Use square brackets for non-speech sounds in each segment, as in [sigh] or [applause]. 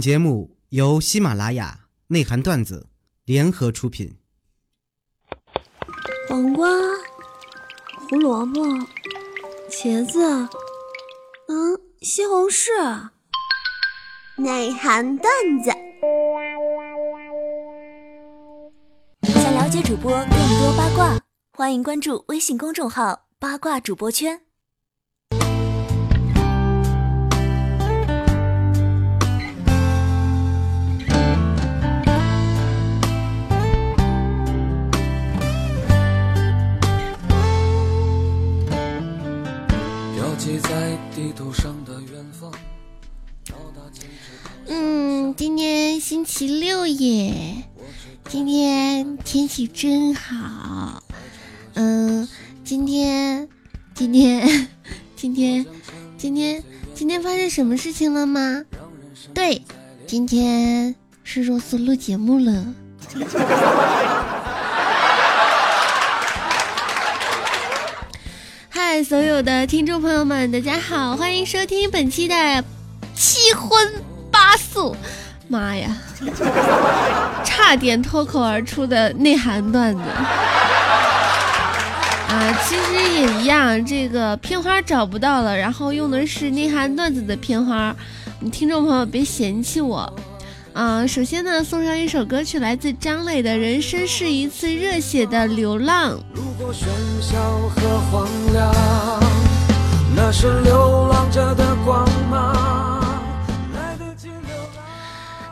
节目由喜马拉雅内涵段子联合出品。黄瓜、胡萝卜、茄子，嗯，西红柿。内涵段子。想了解主播更多八卦，欢迎关注微信公众号“八卦主播圈”。在地图上的远方。嗯，今天星期六耶，今天天气真好。嗯，今天，今天，[laughs] 今天，今天，今天发生什么事情了吗？对，今天是若素录节目了。[laughs] 所有的听众朋友们，大家好，欢迎收听本期的七荤八素。妈呀，差点脱口而出的内涵段子啊！其实也一样，这个片花找不到了，然后用的是内涵段子的片花，听众朋友别嫌弃我。啊，首先呢，送上一首歌曲，来自张磊的《人生是一次热血的流浪》。如果喧嚣和慌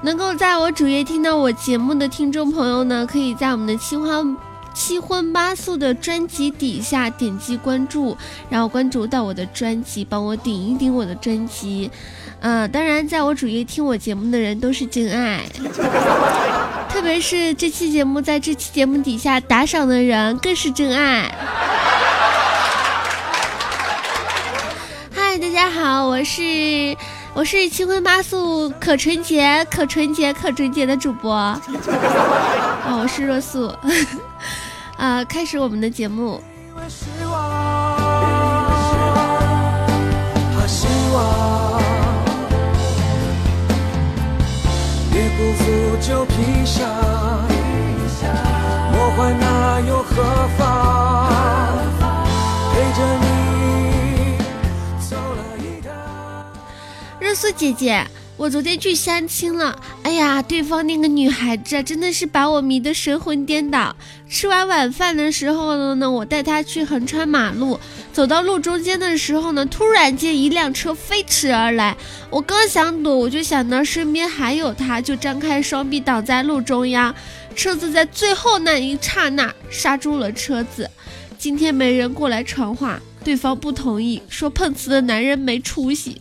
能够在我主页听到我节目的听众朋友呢，可以在我们的七欢七荤八素的专辑底下点击关注，然后关注到我的专辑，帮我顶一顶我的专辑。嗯，当然，在我主页听我节目的人都是真爱，特别是这期节目在这期节目底下打赏的人更是真爱。嗨，大家好，我是我是七荤八素可纯洁可纯洁可纯洁的主播啊，我是若素啊，[laughs] 开始我们的节目。热苏姐姐，我昨天去相亲了，哎呀，对方那个女孩子真的是把我迷得神魂颠倒。吃完晚饭的时候呢，我带她去横穿马路。走到路中间的时候呢，突然间一辆车飞驰而来，我刚想躲，我就想到身边还有他，就张开双臂挡在路中央。车子在最后那一刹那刹住了车子。今天没人过来传话，对方不同意，说碰瓷的男人没出息。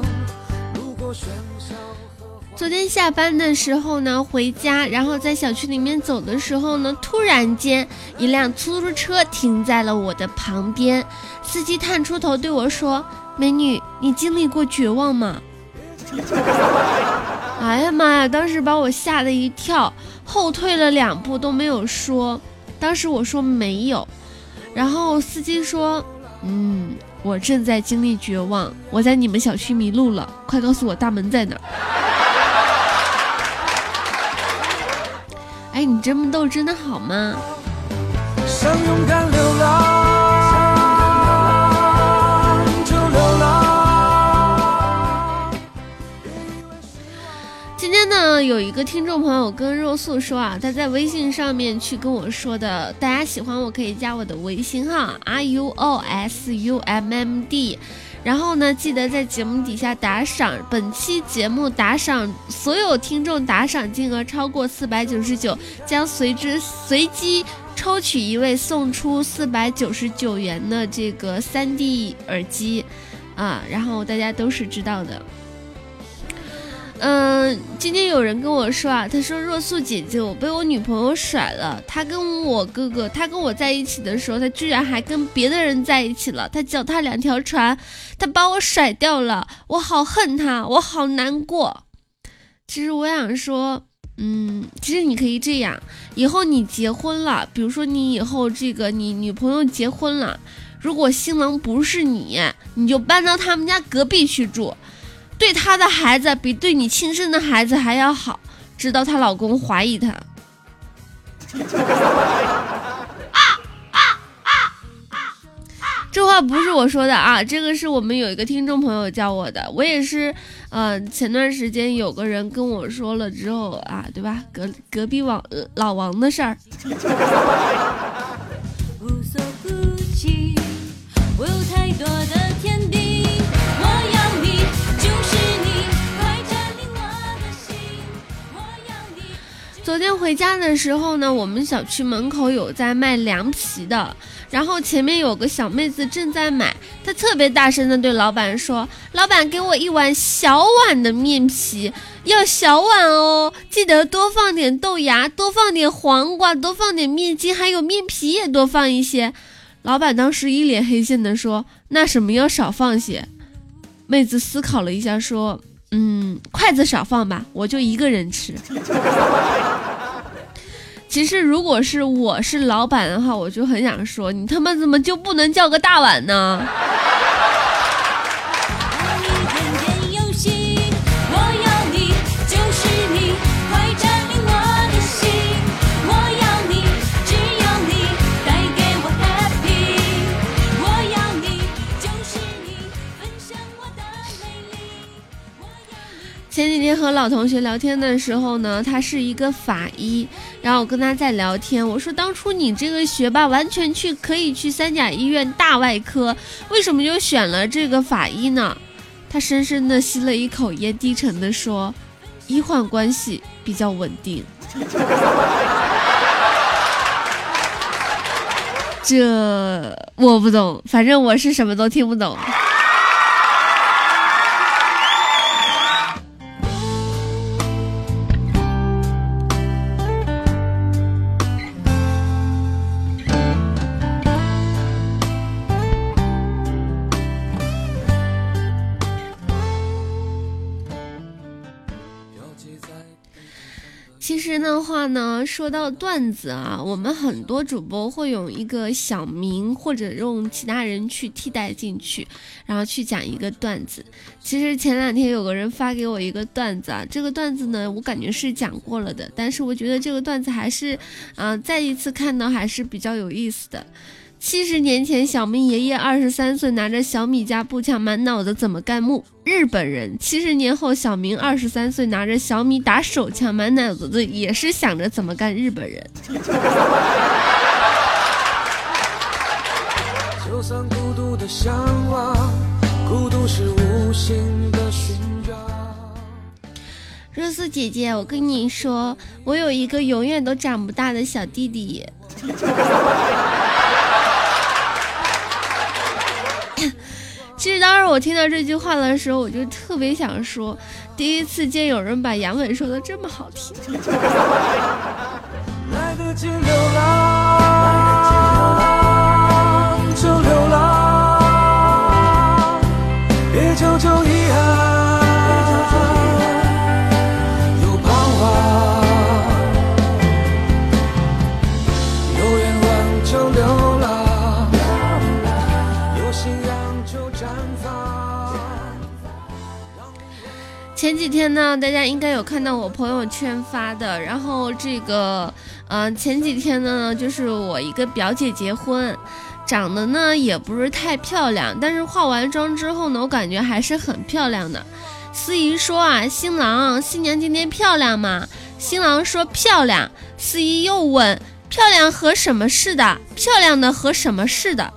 昨天下班的时候呢，回家，然后在小区里面走的时候呢，突然间一辆出租车停在了我的旁边，司机探出头对我说：“美女，你经历过绝望吗？” [laughs] 哎呀妈呀！当时把我吓得一跳，后退了两步都没有说。当时我说没有，然后司机说：“嗯，我正在经历绝望，我在你们小区迷路了，快告诉我大门在哪。”你这么逗真的好吗？今天呢有一个听众朋友跟若素说啊，他在微信上面去跟我说的，大家喜欢我可以加我的微信号 r u o s u m m d，然后呢，记得在节目底下打赏，本期节目打赏所有听众打赏金额超过四百九十九，将随之随机抽取一位送出四百九十九元的这个三 D 耳机，啊，然后大家都是知道的。嗯，今天有人跟我说啊，他说若素姐姐，我被我女朋友甩了。他跟我哥哥，他跟我在一起的时候，他居然还跟别的人在一起了。他脚踏两条船，他把我甩掉了，我好恨他，我好难过。其实我想说，嗯，其实你可以这样，以后你结婚了，比如说你以后这个你女朋友结婚了，如果新郎不是你，你就搬到他们家隔壁去住。对她的孩子比对你亲生的孩子还要好，直到她老公怀疑她。这话不是我说的啊，这个是我们有一个听众朋友教我的。我也是，呃，前段时间有个人跟我说了之后啊，对吧？隔隔壁王老王的事儿。昨天回家的时候呢，我们小区门口有在卖凉皮的，然后前面有个小妹子正在买，她特别大声的对老板说：“老板，给我一碗小碗的面皮，要小碗哦，记得多放点豆芽，多放点黄瓜，多放点面筋，还有面皮也多放一些。”老板当时一脸黑线的说：“那什么要少放些？”妹子思考了一下说。嗯，筷子少放吧，我就一个人吃。其实如果是我是老板的话，我就很想说，你他妈怎么就不能叫个大碗呢？前几天和老同学聊天的时候呢，他是一个法医，然后我跟他在聊天，我说当初你这个学霸完全去可以去三甲医院大外科，为什么就选了这个法医呢？他深深的吸了一口烟，低沉的说，医患关系比较稳定。[laughs] 这我不懂，反正我是什么都听不懂。话呢，说到段子啊，我们很多主播会用一个小名或者用其他人去替代进去，然后去讲一个段子。其实前两天有个人发给我一个段子啊，这个段子呢，我感觉是讲过了的，但是我觉得这个段子还是，嗯，再一次看到还是比较有意思的。七十年前，小明爷爷二十三岁，拿着小米加步枪，满脑子怎么干木。日本人。七十年后，小明二十三岁，拿着小米打手枪，满脑子的也是想着怎么干日本人。[laughs] 若思姐姐，我跟你说，我有一个永远都长不大的小弟弟。其实当时我听到这句话的时候，我就特别想说，第一次见有人把杨伟说的这么好听。[laughs] 来得及流浪，几天呢，大家应该有看到我朋友圈发的，然后这个，嗯，前几天呢，就是我一个表姐结婚，长得呢也不是太漂亮，但是化完妆之后呢，我感觉还是很漂亮的。司仪说啊，新郎新娘今天漂亮吗？新郎说漂亮。司仪又问，漂亮和什么似的？漂亮的和什么似的？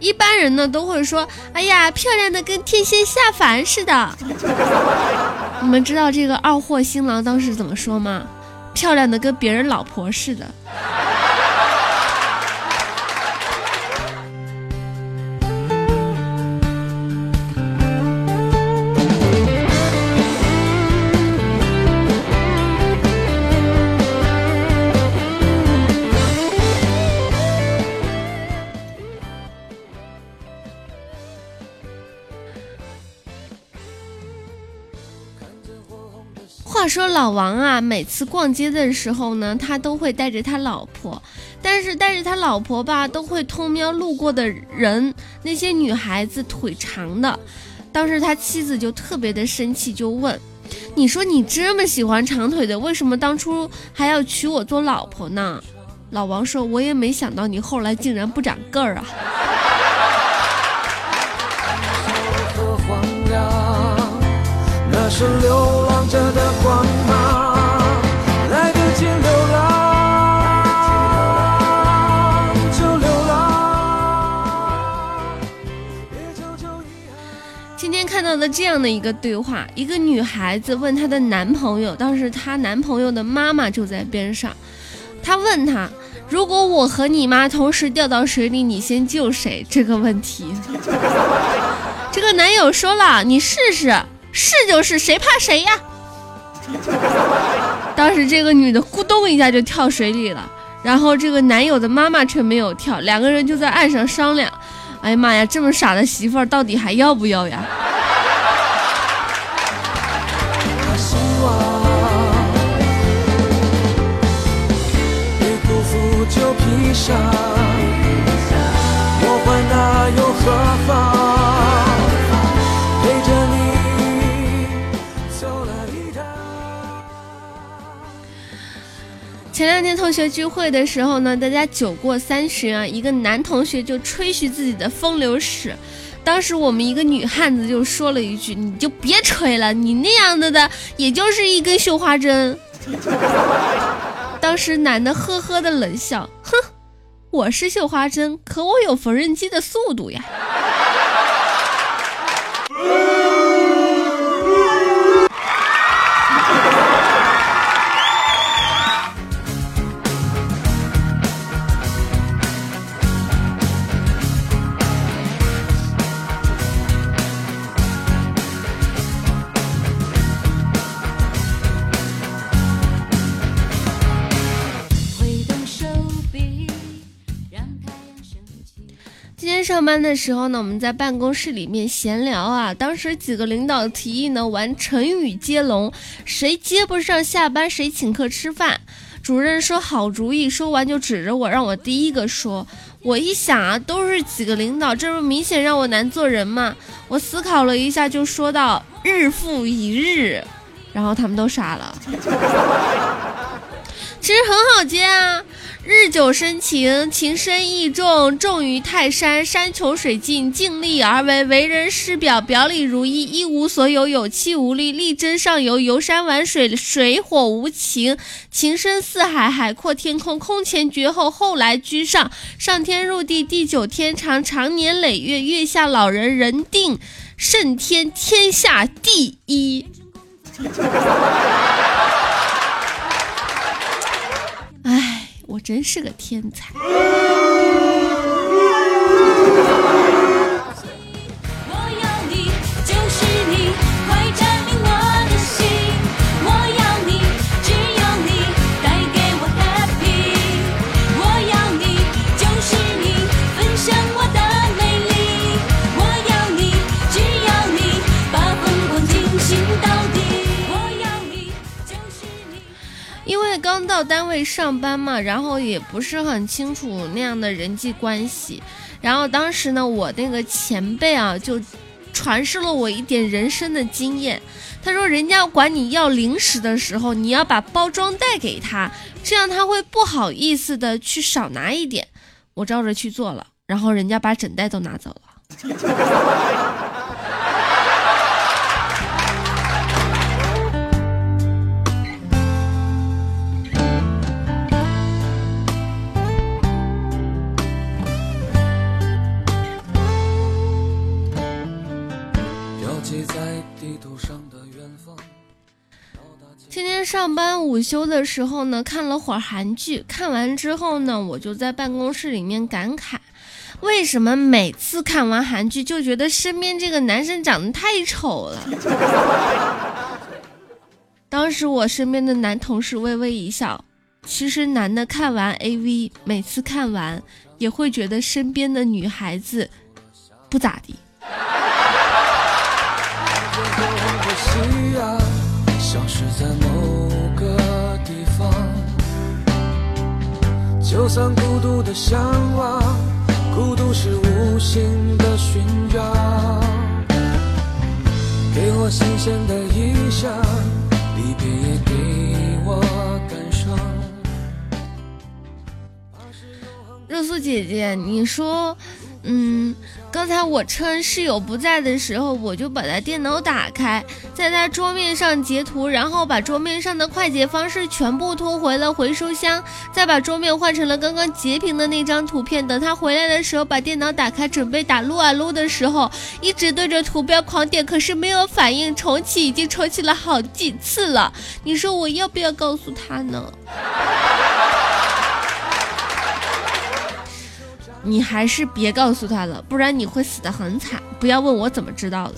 一般人呢都会说：“哎呀，漂亮的跟天仙下凡似的。[laughs] ”你们知道这个二货新郎当时怎么说吗？漂亮的跟别人老婆似的。老王啊，每次逛街的时候呢，他都会带着他老婆，但是带着他老婆吧，都会偷瞄路过的人，那些女孩子腿长的。当时他妻子就特别的生气，就问：“你说你这么喜欢长腿的，为什么当初还要娶我做老婆呢？”老王说：“我也没想到你后来竟然不长个儿啊。”今天看到的这样的一个对话，一个女孩子问她的男朋友，当时她男朋友的妈妈就在边上，她问他：“如果我和你妈同时掉到水里，你先救谁？”这个问题，这个男友说了：“你试试。”是就是，谁怕谁呀？[laughs] 当时这个女的咕咚一下就跳水里了，然后这个男友的妈妈却没有跳，两个人就在岸上商量。哎呀妈呀，这么傻的媳妇儿到底还要不要呀？前两天同学聚会的时候呢，大家酒过三巡啊，一个男同学就吹嘘自己的风流史。当时我们一个女汉子就说了一句：“你就别吹了，你那样子的也就是一根绣花针。”当时男的呵呵的冷笑：“哼，我是绣花针，可我有缝纫机的速度呀。”班的时候呢，我们在办公室里面闲聊啊。当时几个领导提议呢玩成语接龙，谁接不上下班谁请客吃饭。主任说好主意，说完就指着我让我第一个说。我一想啊，都是几个领导，这不明显让我难做人吗？我思考了一下，就说到日复一日，然后他们都傻了。其实很好接啊。日久生情，情深意重，重于泰山。山穷水尽，尽力而为，为人师表，表里如一，一无所有，有气无力，力争上游，游山玩水，水火无情。情深似海，海阔天空，空前绝后，后来居上。上天入地，地久天长，长年累月，月下老人，人定胜天，天下第一。我真是个天才。到单位上班嘛，然后也不是很清楚那样的人际关系，然后当时呢，我那个前辈啊，就传授了我一点人生的经验。他说，人家管你要零食的时候，你要把包装袋给他，这样他会不好意思的去少拿一点。我照着去做了，然后人家把整袋都拿走了。[laughs] 今天上班午休的时候呢，看了会儿韩剧，看完之后呢，我就在办公室里面感慨，为什么每次看完韩剧就觉得身边这个男生长得太丑了？[laughs] 当时我身边的男同事微微一笑，其实男的看完 AV，每次看完也会觉得身边的女孩子不咋地。夕阳就算孤独的向往孤独是无形的给我新鲜的别也给我感伤肉丝姐姐你说嗯，刚才我趁室友不在的时候，我就把他电脑打开，在他桌面上截图，然后把桌面上的快捷方式全部拖回了回收箱，再把桌面换成了刚刚截屏的那张图片。等他回来的时候，把电脑打开准备打撸啊撸的时候，一直对着图标狂点，可是没有反应，重启已经重启了好几次了。你说我要不要告诉他呢？你还是别告诉他了，不然你会死得很惨。不要问我怎么知道的。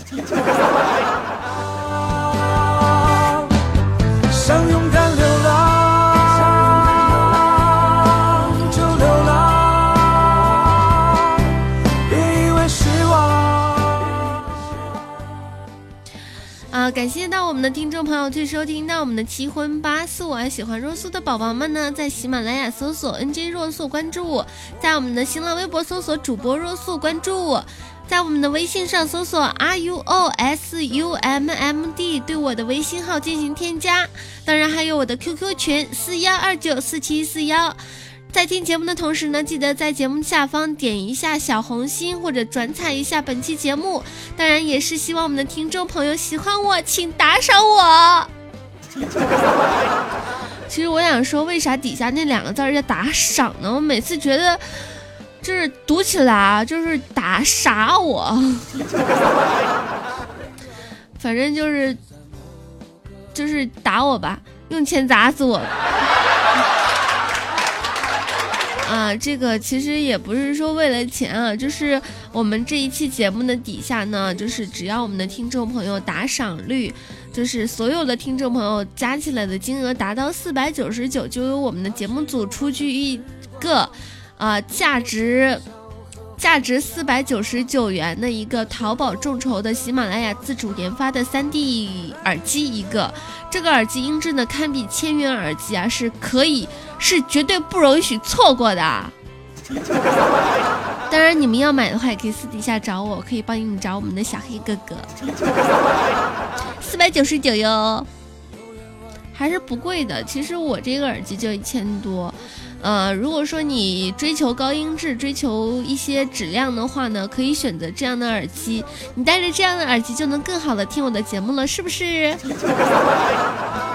的听众朋友去收听到我们的七荤八素啊！喜欢若素的宝宝们呢，在喜马拉雅搜索 “nj 若素”关注我，在我们的新浪微博搜索主播若素关注我，在我们的微信上搜索 “r u o s u m m d” 对我的微信号进行添加，当然还有我的 QQ 群四幺二九四七四幺。在听节目的同时呢，记得在节目下方点一下小红心或者转采一下本期节目。当然，也是希望我们的听众朋友喜欢我，请打赏我。[laughs] 其实我想说，为啥底下那两个字儿叫打赏呢？我每次觉得就是读起来啊，就是打傻我，[laughs] 反正就是就是打我吧，用钱砸死我。啊，这个其实也不是说为了钱啊，就是我们这一期节目的底下呢，就是只要我们的听众朋友打赏率，就是所有的听众朋友加起来的金额达到四百九十九，就由我们的节目组出具一个，啊，价值价值四百九十九元的一个淘宝众筹的喜马拉雅自主研发的三 D 耳机一个，这个耳机音质呢堪比千元耳机啊，是可以。是绝对不容许错过的。当然，你们要买的话，也可以私底下找我，可以帮你们找我们的小黑哥哥。四百九十九哟，还是不贵的。其实我这个耳机就一千多。呃，如果说你追求高音质、追求一些质量的话呢，可以选择这样的耳机。你戴着这样的耳机，就能更好的听我的节目了，是不是？[laughs]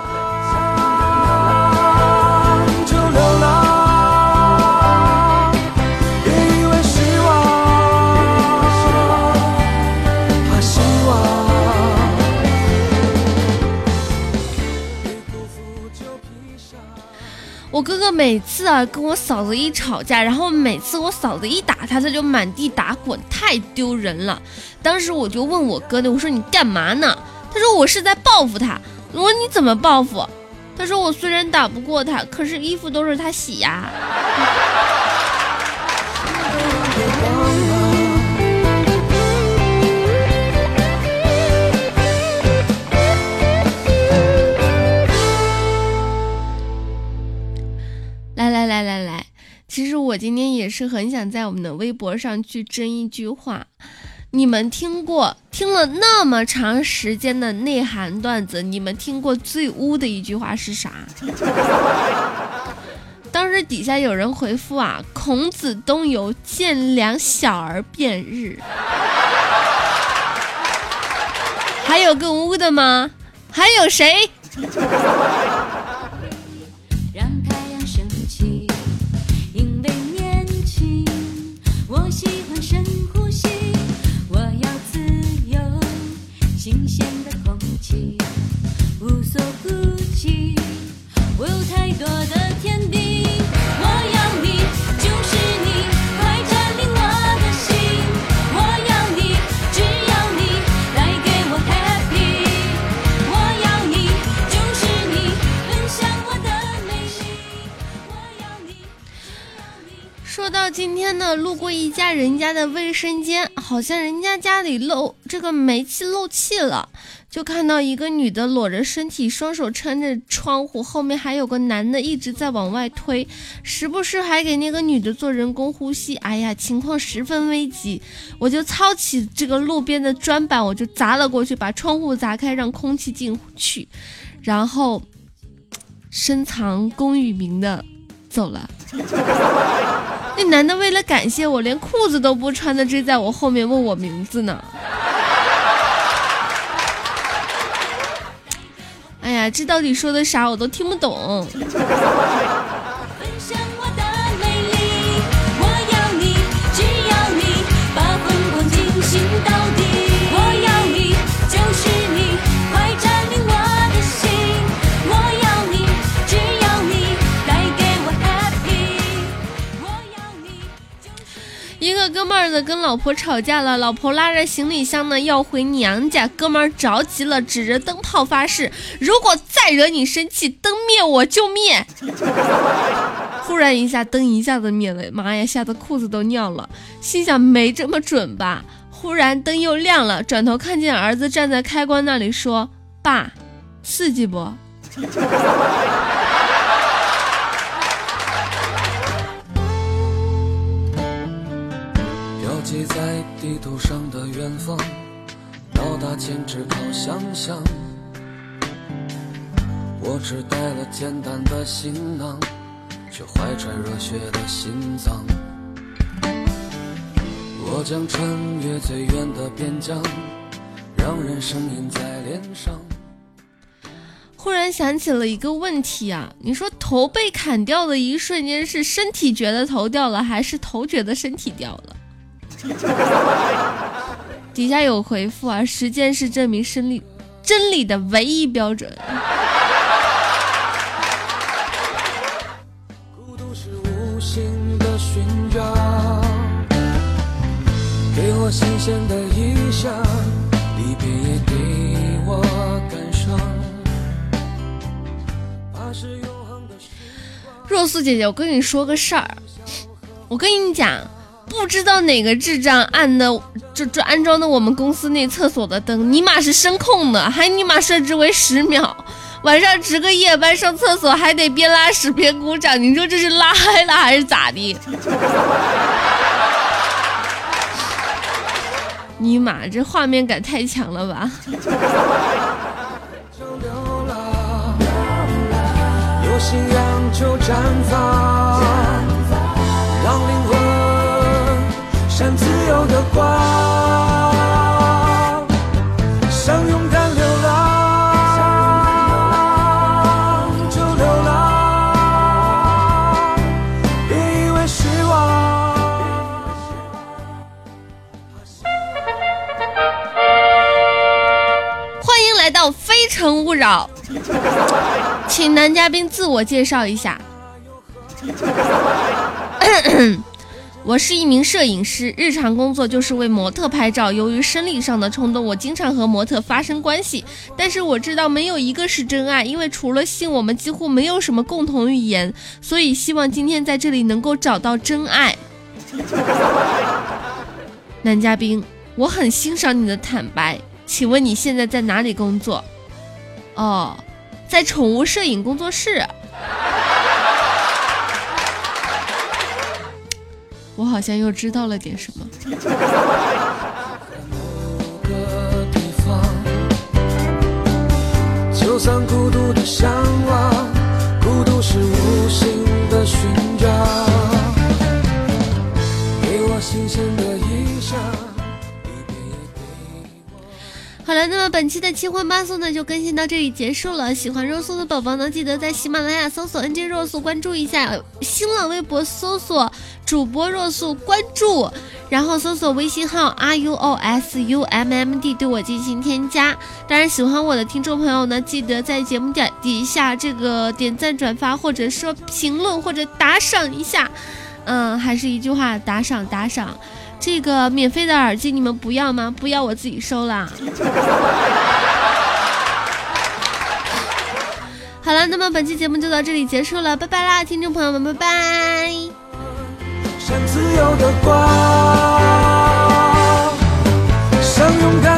我哥哥每次啊跟我嫂子一吵架，然后每次我嫂子一打他，他就满地打滚，太丢人了。当时我就问我哥呢，我说你干嘛呢？他说我是在报复他。我说你怎么报复？他说我虽然打不过他，可是衣服都是他洗呀。来来来来来，其实我今天也是很想在我们的微博上去争一句话。你们听过听了那么长时间的内涵段子，你们听过最污的一句话是啥？当时底下有人回复啊，孔子东游，见两小儿辩日。还有更污的吗？还有谁？起。家的卫生间，好像人家家里漏这个煤气漏气了，就看到一个女的裸着身体，双手撑着窗户，后面还有个男的一直在往外推，时不时还给那个女的做人工呼吸。哎呀，情况十分危急，我就操起这个路边的砖板，我就砸了过去，把窗户砸开，让空气进去，然后深藏功与名的走了。[laughs] 那男的为了感谢我，连裤子都不穿的追在我后面问我名字呢。[laughs] 哎呀，这到底说的啥？我都听不懂。哥们儿的跟老婆吵架了，老婆拉着行李箱呢要回娘家，哥们儿着急了，指着灯泡发誓：如果再惹你生气，灯灭我就灭。[laughs] 忽然一下，灯一下子灭了，妈呀，吓得裤子都尿了，心想没这么准吧。忽然灯又亮了，转头看见儿子站在开关那里，说：爸，刺激不？[laughs] 记在地图上的远方，到达前只靠想象。我只带了简单的行囊，却怀揣热血的心脏。我将穿越最远的边疆，让人声音在脸上。忽然想起了一个问题啊，你说头被砍掉的一瞬间，是身体觉得头掉了，还是头觉得身体掉了？[laughs] 底下有回复啊，时间是证明真理真理的唯一标准。若素姐姐，我跟你说个事儿，我跟你讲。不知道哪个智障按的，就就安装的我们公司那厕所的灯，尼玛是声控的，还尼玛设置为十秒，晚上值个夜班上厕所还得边拉屎边鼓掌，你说这是拉嗨了还是咋的？[laughs] 尼玛，这画面感太强了吧！有信仰就绽放，闪自由的光，想勇敢流浪就流浪，别以为失望。欢迎来到《非诚勿扰》，请男嘉宾自我介绍一下。[laughs] 我是一名摄影师，日常工作就是为模特拍照。由于生理上的冲动，我经常和模特发生关系。但是我知道没有一个是真爱，因为除了性，我们几乎没有什么共同语言。所以希望今天在这里能够找到真爱。[laughs] 男嘉宾，我很欣赏你的坦白，请问你现在在哪里工作？哦，在宠物摄影工作室。我好像又知道了点什么。就算孤独的向往，孤独是无心的寻找，给我新鲜的印象。好了，那么本期的七荤八素呢就更新到这里结束了。喜欢肉素的宝宝呢，记得在喜马拉雅搜索 “nj 肉素”关注一下，新浪微博搜索主播若素关注，然后搜索微信号 r u o s u m m d 对我进行添加。当然，喜欢我的听众朋友呢，记得在节目底底下这个点赞、转发，或者说评论或者打赏一下。嗯，还是一句话，打赏打赏。这个免费的耳机你们不要吗？不要我自己收啦。[laughs] 好了，那么本期节目就到这里结束了，拜拜啦，听众朋友们，拜拜。自由的光想勇敢